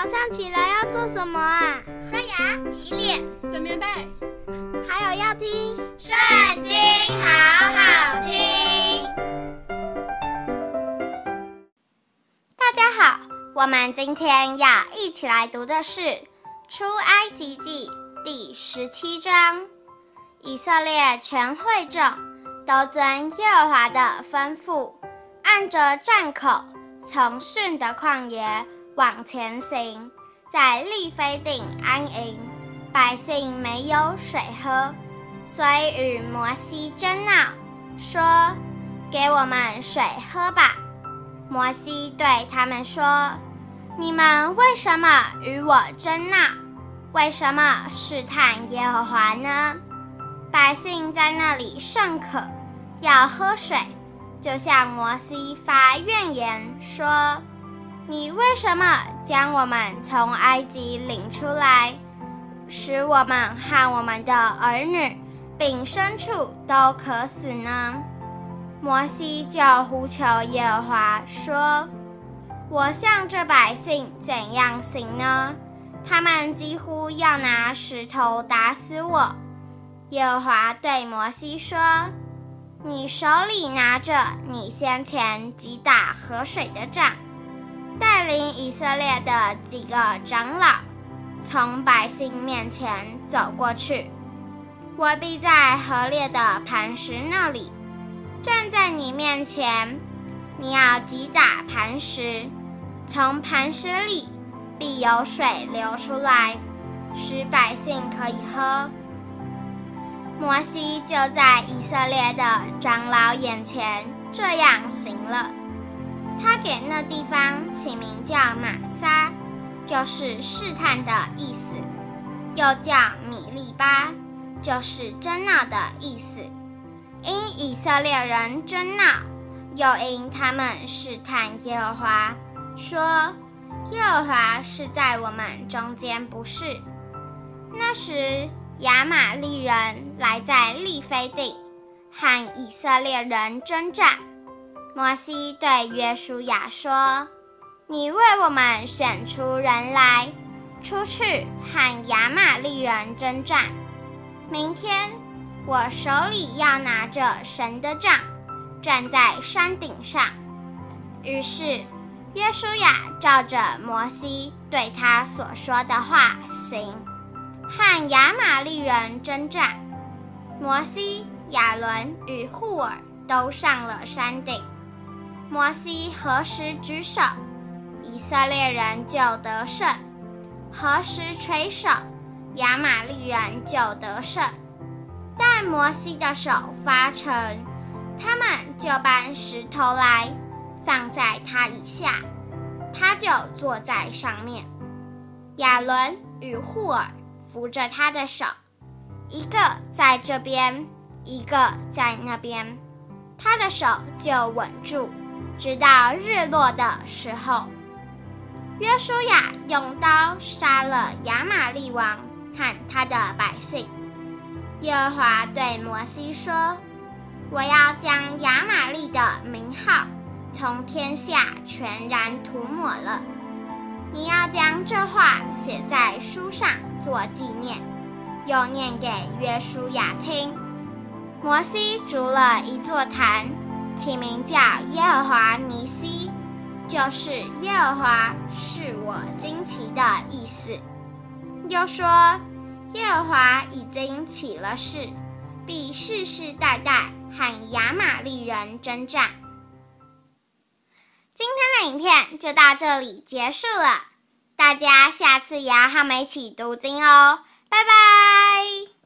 早上起来要做什么啊？刷牙、洗脸、整棉被，还有要听《圣经》，好好听。大家好，我们今天要一起来读的是《出埃及记》第十七章。以色列全会众都遵耶和华的吩咐，按着站口，从逊的旷野。往前行，在利非定安营，百姓没有水喝，所以与摩西争闹，说：“给我们水喝吧。”摩西对他们说：“你们为什么与我争闹？为什么试探耶和华呢？”百姓在那里甚渴，要喝水，就向摩西发怨言说。你为什么将我们从埃及领出来，使我们和我们的儿女并牲畜都渴死呢？摩西就呼求耶和华说：“我向这百姓怎样行呢？他们几乎要拿石头打死我。”耶和华对摩西说：“你手里拿着你先前击打河水的杖。”带领以色列的几个长老从百姓面前走过去，我必在河烈的磐石那里站在你面前。你要击打磐石，从磐石里必有水流出来，使百姓可以喝。摩西就在以色列的长老眼前这样行了。他给那地方起名叫玛撒，就是试探的意思；又叫米利巴，就是争闹的意思。因以色列人争闹，又因他们试探耶和华，说耶和华是在我们中间，不是。那时亚玛力人来在利非地，和以色列人争战。摩西对约书亚说：“你为我们选出人来，出去和亚玛力人征战。明天我手里要拿着神的杖，站在山顶上。”于是约书亚照着摩西对他所说的话行，和亚玛力人征战。摩西、亚伦与户珥都上了山顶。摩西何时举手，以色列人就得胜；何时垂手，亚玛力人就得胜。但摩西的手发沉，他们就搬石头来放在他以下，他就坐在上面。亚伦与户珥扶着他的手，一个在这边，一个在那边，他的手就稳住。直到日落的时候，约书亚用刀杀了亚玛力王和他的百姓。耶和华对摩西说：“我要将亚玛力的名号从天下全然涂抹了。你要将这话写在书上做纪念，又念给约书亚听。”摩西筑了一座坛。起名叫耶和华尼西，就是耶和华是我惊奇的意思。又说耶和华已经起了誓，必世世代代和亚玛力人征战。今天的影片就到这里结束了，大家下次也要和我们一起读经哦，拜拜。